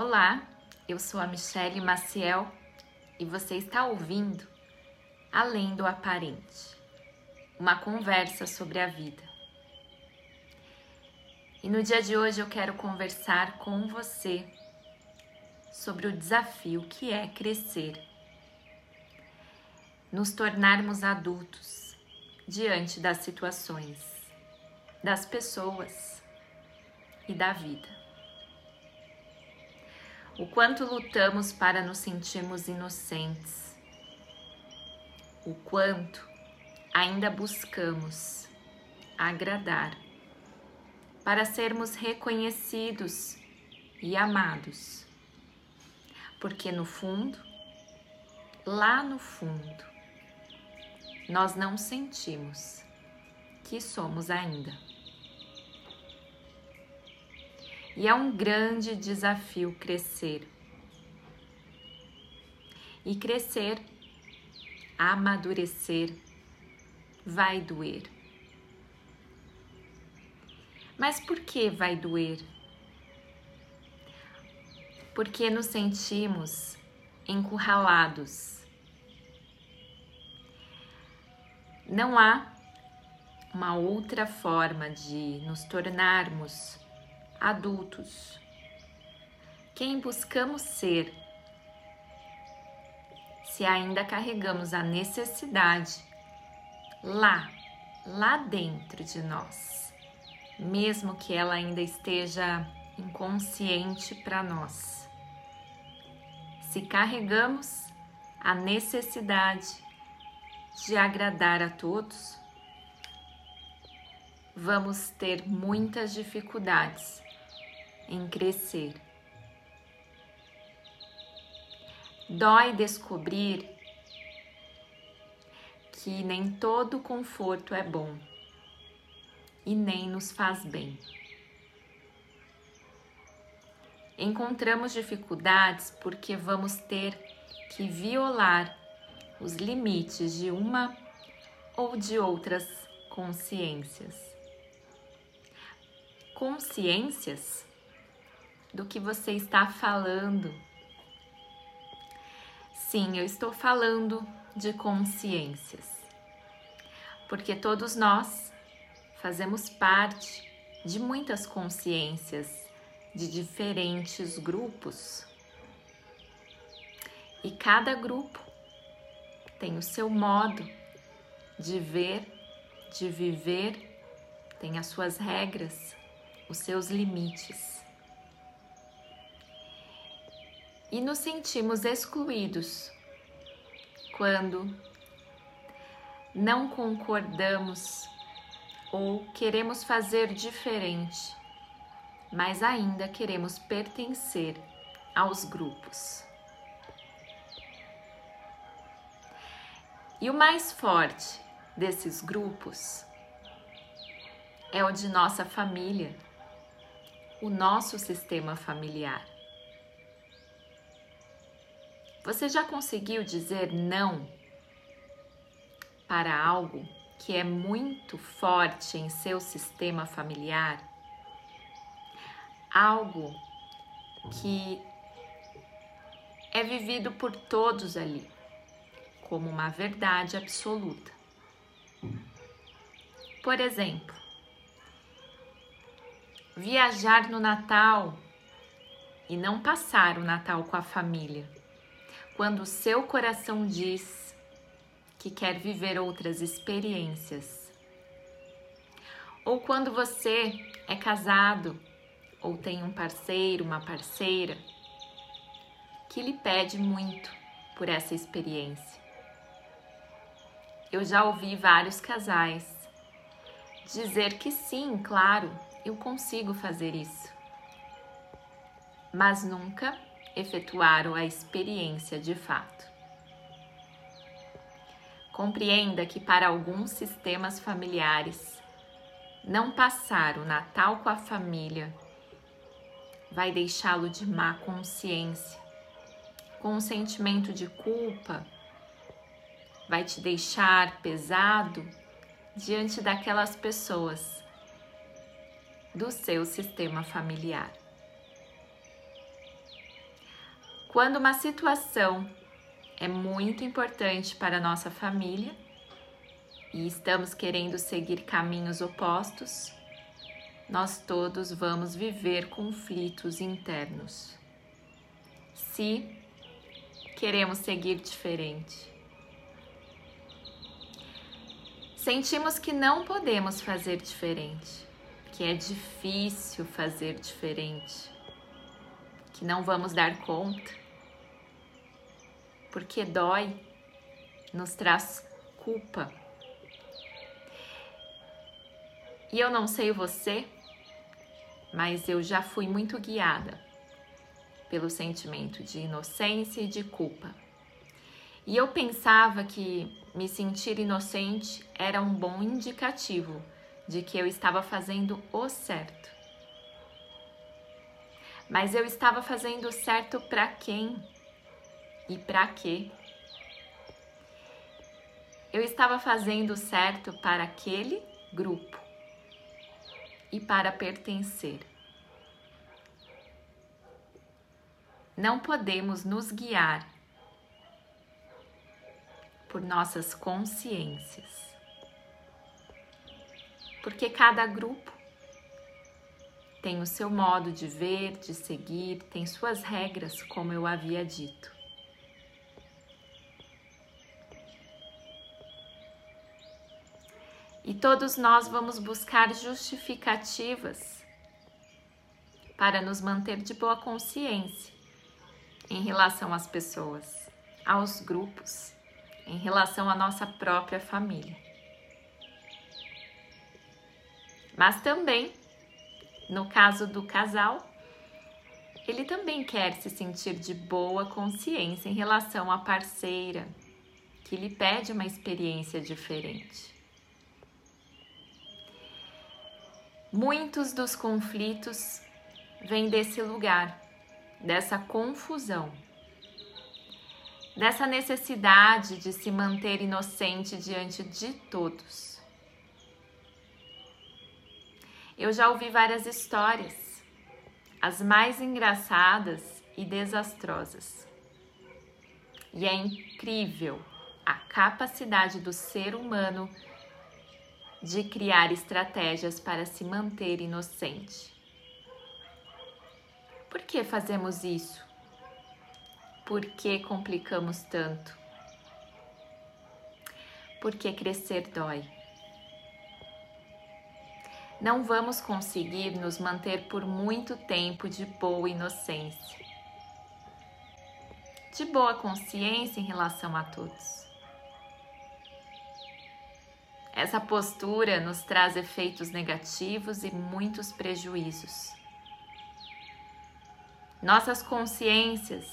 Olá, eu sou a Michele Maciel e você está ouvindo Além do Aparente uma conversa sobre a vida. E no dia de hoje eu quero conversar com você sobre o desafio que é crescer, nos tornarmos adultos diante das situações, das pessoas e da vida. O quanto lutamos para nos sentirmos inocentes, o quanto ainda buscamos agradar para sermos reconhecidos e amados. Porque no fundo, lá no fundo, nós não sentimos que somos ainda. E é um grande desafio crescer. E crescer, amadurecer, vai doer. Mas por que vai doer? Porque nos sentimos encurralados. Não há uma outra forma de nos tornarmos adultos. Quem buscamos ser, se ainda carregamos a necessidade lá, lá dentro de nós, mesmo que ela ainda esteja inconsciente para nós. Se carregamos a necessidade de agradar a todos, vamos ter muitas dificuldades em crescer. Dói descobrir que nem todo conforto é bom e nem nos faz bem. Encontramos dificuldades porque vamos ter que violar os limites de uma ou de outras consciências. Consciências do que você está falando. Sim, eu estou falando de consciências, porque todos nós fazemos parte de muitas consciências de diferentes grupos e cada grupo tem o seu modo de ver, de viver, tem as suas regras, os seus limites. E nos sentimos excluídos quando não concordamos ou queremos fazer diferente, mas ainda queremos pertencer aos grupos. E o mais forte desses grupos é o de nossa família, o nosso sistema familiar. Você já conseguiu dizer não para algo que é muito forte em seu sistema familiar? Algo que é vivido por todos ali como uma verdade absoluta. Por exemplo, viajar no Natal e não passar o Natal com a família quando o seu coração diz que quer viver outras experiências. Ou quando você é casado ou tem um parceiro, uma parceira que lhe pede muito por essa experiência. Eu já ouvi vários casais dizer que sim, claro, eu consigo fazer isso. Mas nunca efetuaram a experiência de fato. Compreenda que para alguns sistemas familiares, não passar o Natal com a família vai deixá-lo de má consciência, com um sentimento de culpa, vai te deixar pesado diante daquelas pessoas do seu sistema familiar. Quando uma situação é muito importante para a nossa família e estamos querendo seguir caminhos opostos, nós todos vamos viver conflitos internos. Se queremos seguir diferente. Sentimos que não podemos fazer diferente, que é difícil fazer diferente, que não vamos dar conta, porque dói, nos traz culpa. E eu não sei você, mas eu já fui muito guiada pelo sentimento de inocência e de culpa. E eu pensava que me sentir inocente era um bom indicativo de que eu estava fazendo o certo. Mas eu estava fazendo certo para quem? E para quê? Eu estava fazendo certo para aquele grupo e para pertencer. Não podemos nos guiar por nossas consciências, porque cada grupo tem o seu modo de ver, de seguir, tem suas regras, como eu havia dito. E todos nós vamos buscar justificativas para nos manter de boa consciência em relação às pessoas, aos grupos, em relação à nossa própria família. Mas também, no caso do casal, ele também quer se sentir de boa consciência em relação à parceira, que lhe pede uma experiência diferente. Muitos dos conflitos vêm desse lugar dessa confusão, dessa necessidade de se manter inocente diante de todos. Eu já ouvi várias histórias, as mais engraçadas e desastrosas. E é incrível a capacidade do ser humano de criar estratégias para se manter inocente. Por que fazemos isso? Por que complicamos tanto? Porque crescer dói. Não vamos conseguir nos manter por muito tempo de boa inocência, de boa consciência em relação a todos. Essa postura nos traz efeitos negativos e muitos prejuízos. Nossas consciências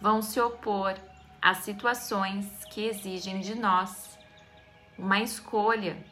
vão se opor às situações que exigem de nós uma escolha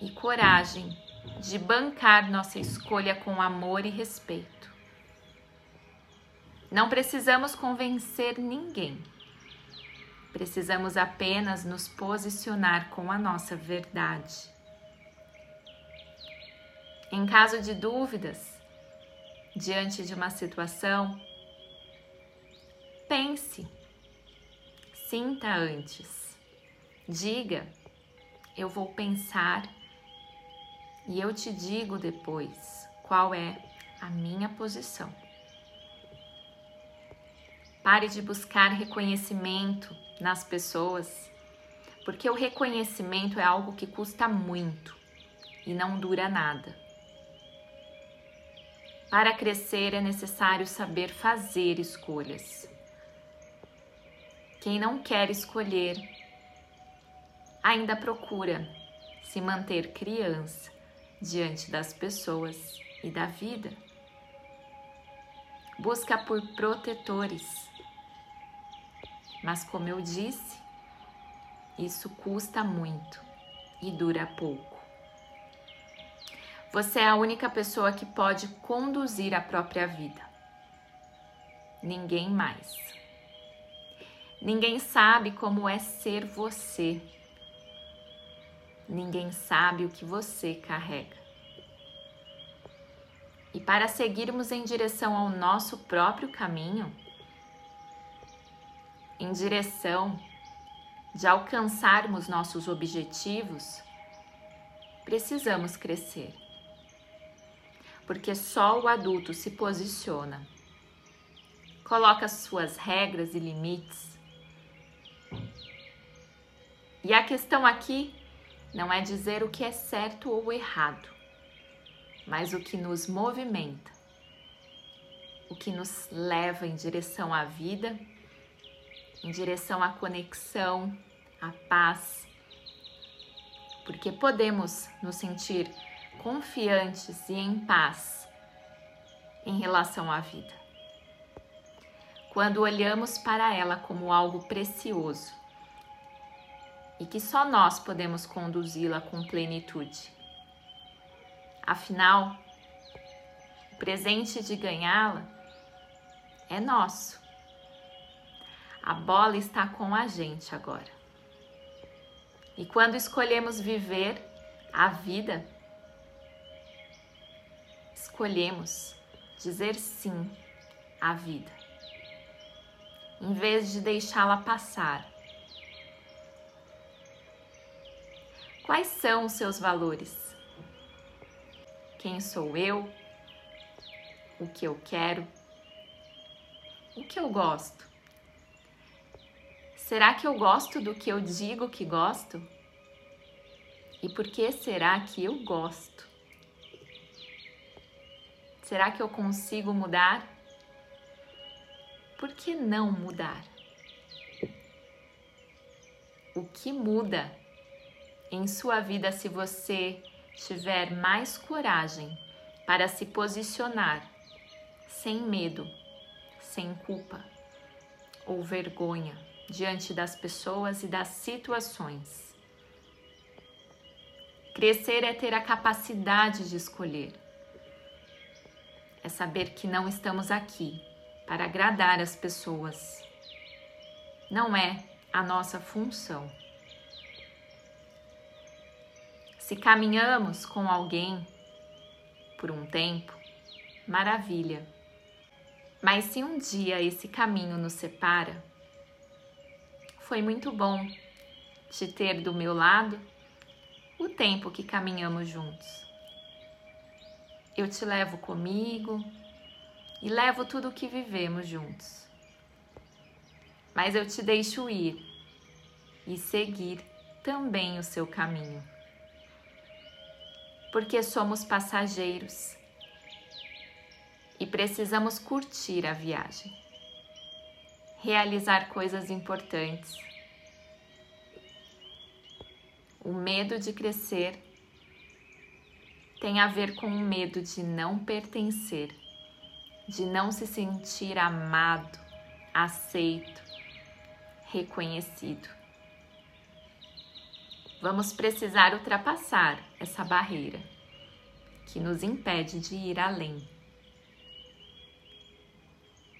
e coragem de bancar nossa escolha com amor e respeito. Não precisamos convencer ninguém. Precisamos apenas nos posicionar com a nossa verdade. Em caso de dúvidas, diante de uma situação, pense, sinta antes, diga, eu vou pensar e eu te digo depois qual é a minha posição. Pare de buscar reconhecimento nas pessoas, porque o reconhecimento é algo que custa muito e não dura nada. Para crescer é necessário saber fazer escolhas. Quem não quer escolher ainda procura se manter criança diante das pessoas e da vida. Busca por protetores. Mas, como eu disse, isso custa muito e dura pouco. Você é a única pessoa que pode conduzir a própria vida. Ninguém mais. Ninguém sabe como é ser você. Ninguém sabe o que você carrega. E para seguirmos em direção ao nosso próprio caminho, em direção de alcançarmos nossos objetivos, precisamos crescer. Porque só o adulto se posiciona, coloca suas regras e limites. E a questão aqui não é dizer o que é certo ou errado, mas o que nos movimenta, o que nos leva em direção à vida, em direção à conexão, à paz, porque podemos nos sentir confiantes e em paz em relação à vida. Quando olhamos para ela como algo precioso e que só nós podemos conduzi-la com plenitude. Afinal, o presente de ganhá-la é nosso. A bola está com a gente agora. E quando escolhemos viver a vida, escolhemos dizer sim à vida, em vez de deixá-la passar. Quais são os seus valores? Quem sou eu? O que eu quero? O que eu gosto? Será que eu gosto do que eu digo que gosto? E por que será que eu gosto? Será que eu consigo mudar? Por que não mudar? O que muda em sua vida se você tiver mais coragem para se posicionar sem medo, sem culpa ou vergonha diante das pessoas e das situações? Crescer é ter a capacidade de escolher, é saber que não estamos aqui para agradar as pessoas. Não é a nossa função. Se caminhamos com alguém por um tempo, maravilha. Mas se um dia esse caminho nos separa, foi muito bom te ter do meu lado o tempo que caminhamos juntos. Eu te levo comigo e levo tudo o que vivemos juntos. Mas eu te deixo ir e seguir também o seu caminho. Porque somos passageiros e precisamos curtir a viagem, realizar coisas importantes. O medo de crescer tem a ver com o medo de não pertencer, de não se sentir amado, aceito, reconhecido. Vamos precisar ultrapassar essa barreira que nos impede de ir além.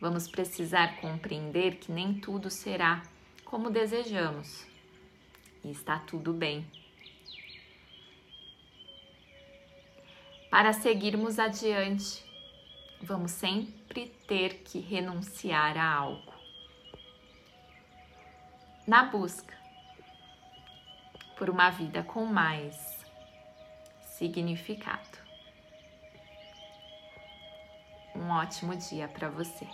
Vamos precisar compreender que nem tudo será como desejamos e está tudo bem. Para seguirmos adiante, vamos sempre ter que renunciar a algo. Na busca por uma vida com mais significado. Um ótimo dia para você.